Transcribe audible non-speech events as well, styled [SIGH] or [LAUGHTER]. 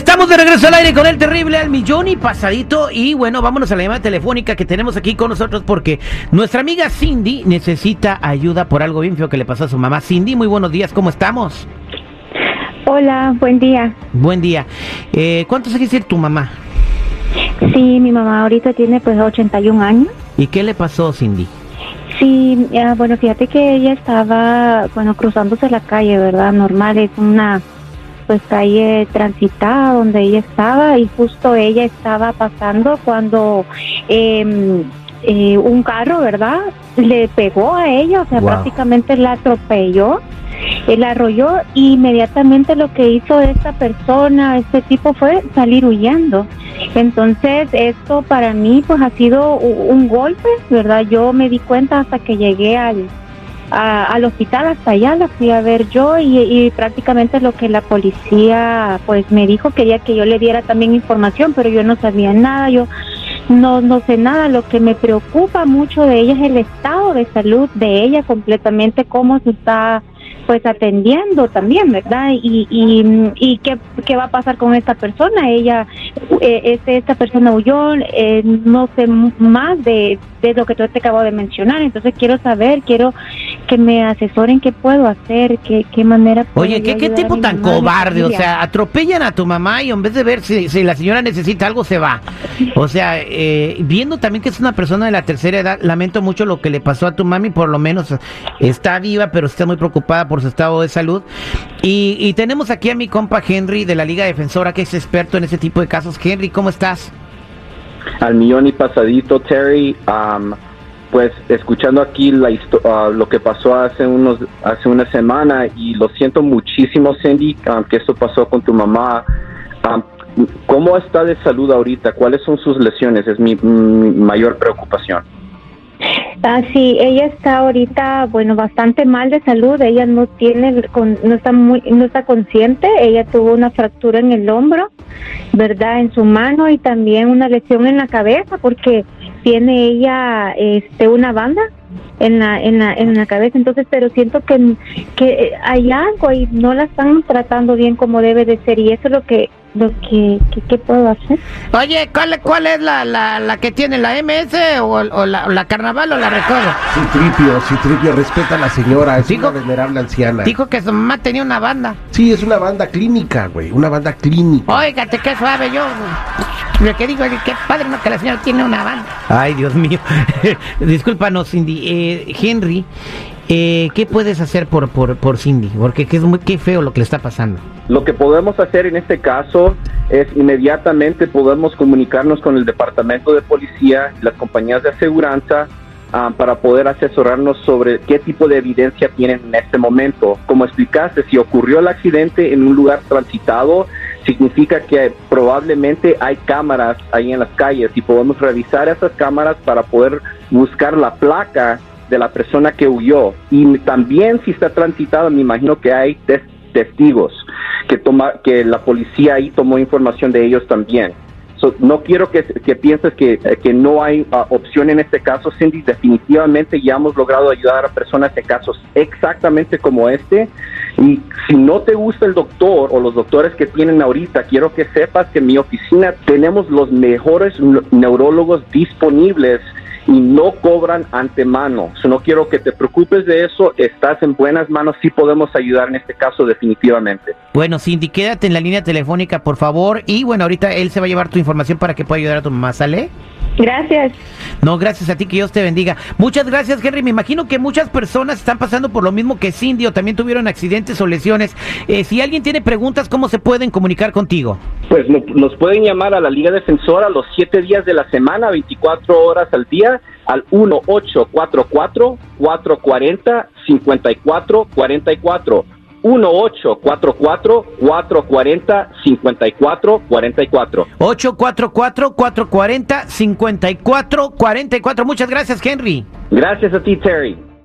Estamos de regreso al aire con el terrible al millón y pasadito. Y bueno, vámonos a la llamada telefónica que tenemos aquí con nosotros porque nuestra amiga Cindy necesita ayuda por algo bien feo que le pasó a su mamá. Cindy, muy buenos días, ¿cómo estamos? Hola, buen día. Buen día. Eh, ¿Cuántos años tiene tu mamá? Sí, mi mamá ahorita tiene pues 81 años. ¿Y qué le pasó, Cindy? Sí, ya, bueno, fíjate que ella estaba, bueno, cruzándose la calle, ¿verdad? Normal, es una pues calle transitada donde ella estaba y justo ella estaba pasando cuando em, eh, un carro, ¿verdad? Le pegó a ella, o sea, Wow. prácticamente la atropelló, eh, la arrolló y inmediatamente lo que hizo esta persona, este tipo fue salir huyendo. Entonces, esto para mí pues ha sido un golpe, ¿verdad? Yo me di cuenta hasta que llegué al, a- al hospital hasta allá, la fui a ver yo y, y prácticamente lo que la policía pues me dijo, quería que yo le diera también información, pero yo no sabía nada, yo no, no sé nada, lo que me preocupa mucho de ella es el estado de salud de ella completamente, cómo se está pues atendiendo también, ¿verdad? Y, y, y qué, qué va a pasar con esta persona. Ella, eh, este, esta persona huyó, eh, no sé más de, de lo que tú te acabo de mencionar. Entonces quiero saber, quiero que me asesoren qué puedo hacer, qué, qué manera puedo Oye, ¿qué, qué tipo tan mamá cobarde? O sea, atropellan a tu mamá y en vez de ver si, si la señora necesita algo, se va. O sea, eh, viendo también que es una persona de la tercera edad, lamento mucho lo que le pasó a tu mami, por lo menos está viva, pero está muy preocupada por su estado de salud. Y, y tenemos aquí a mi compa Henry de la Liga Defensora, que es experto en ese tipo de casos. Henry, ¿cómo estás? al millón y pasadito, Terry. Am, pues escuchando aquí la ah, lo que pasó hace unos hace una semana y lo siento muchísimo, Cindy, am, que esto pasó con tu mamá. Am, ¿Cómo está de salud ahorita? ¿Cuáles son sus lesiones? Es mi, mayor preocupación. Ah, sí, ella está ahorita, bueno, bastante mal de salud. Ella no tiene, no está muy, no está consciente. Ella tuvo una fractura en el hombro, verdad, en su mano y también una lesión en la cabeza porque tiene ella, este, una banda en la, en la, en la cabeza. Entonces, pero siento que, que hay algo y no la están tratando bien como debe de ser y eso es lo que, lo que, que, ¿qué puedo hacer? Oye, ¿cuál, cuál es la, la, la que tiene la MS o, o la, o la Carnaval o la Recodo? Citripio, Citripio, respeta a la señora, es Dijo- una venerable anciana. Dijo que su mamá tenía una banda. Sí, es una banda clínica, güey, una banda clínica. Óigate, qué suave yo. Lo que digo es que padre no que la señora tiene una banda. Ay, Dios mío. [LAUGHS] Discúlpanos, Cindy. Eh, Henry, eh, ¿qué puedes hacer por, por, Cindy? Porque que es muy qué feo lo que le está pasando. Lo que podemos hacer en este caso es inmediatamente podemos comunicarnos con el departamento de policía, las compañías de aseguranza, ah, para poder asesorarnos sobre qué tipo de evidencia tienen en este momento. Como explicaste, si ocurrió el accidente en un lugar transitado, significa que probablemente hay cámaras ahí en las calles y podemos revisar esas cámaras para poder buscar la placa de la persona que huyó. Y también si está transitado, me imagino que hay tes- testigos que toma que la policía ahí tomó información de ellos también. No quiero que, pienses que, que no hay ah, opción en este caso, Cindy. Definitivamente ya hemos logrado ayudar a personas en casos exactamente como este. Y si no te gusta el doctor o los doctores que tienen ahorita, quiero que sepas que en mi oficina tenemos los mejores neu- neurólogos disponibles y no cobran antemano. So, no quiero que te preocupes de eso. Estás en buenas manos. Sí podemos ayudar en este caso definitivamente. Bueno, Cindy, quédate en la línea telefónica, por favor. Y bueno, ahorita él se va a llevar tu información para que pueda ayudar a tu mamá, ¿sale? Gracias. No, gracias a ti, que Dios te bendiga. Muchas gracias, Henry. Me imagino que muchas personas están pasando por lo mismo que Cindy o también tuvieron accidentes o lesiones. Eh, si alguien tiene preguntas, ¿cómo se pueden comunicar contigo? Pues no- nos pueden llamar a la Liga Defensora los siete días de la semana, 24 horas al día, al 1844-440-5444. 1844-440-5444. 844-440-5444. Muchas gracias, Henry. Gracias a ti, Terry.